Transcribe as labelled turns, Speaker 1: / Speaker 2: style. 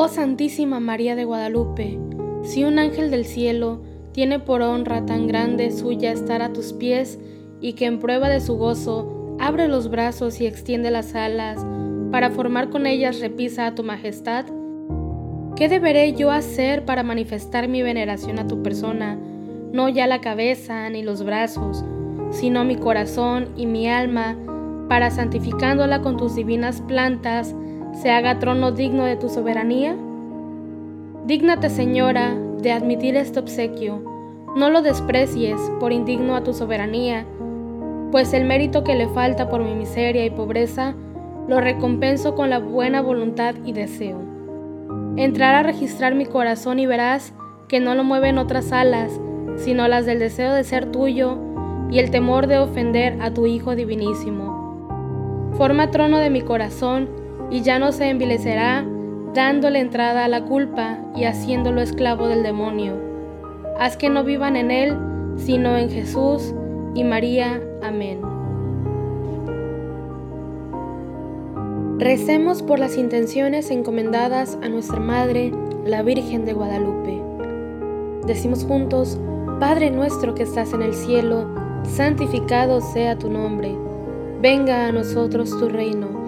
Speaker 1: Oh Santísima María de Guadalupe, si un ángel del cielo tiene por honra tan grande suya estar a tus pies y que en prueba de su gozo abre los brazos y extiende las alas para formar con ellas repisa a tu majestad, ¿qué deberé yo hacer para manifestar mi veneración a tu persona, no ya la cabeza ni los brazos, sino mi corazón y mi alma, para santificándola con tus divinas plantas, se haga trono digno de tu soberanía? Dígnate, Señora, de admitir este obsequio, no lo desprecies por indigno a tu soberanía, pues el mérito que le falta por mi miseria y pobreza, lo recompenso con la buena voluntad y deseo. Entrar a registrar mi corazón y verás que no lo mueven otras alas, sino las del deseo de ser tuyo y el temor de ofender a tu Hijo Divinísimo. Forma trono de mi corazón y ya no se envilecerá dándole entrada a la culpa y haciéndolo esclavo del demonio. Haz que no vivan en él, sino en Jesús y María. Amén. Recemos por las intenciones encomendadas a nuestra Madre, la Virgen de Guadalupe. Decimos juntos, Padre nuestro que estás en el cielo, santificado sea tu nombre. Venga a nosotros tu reino.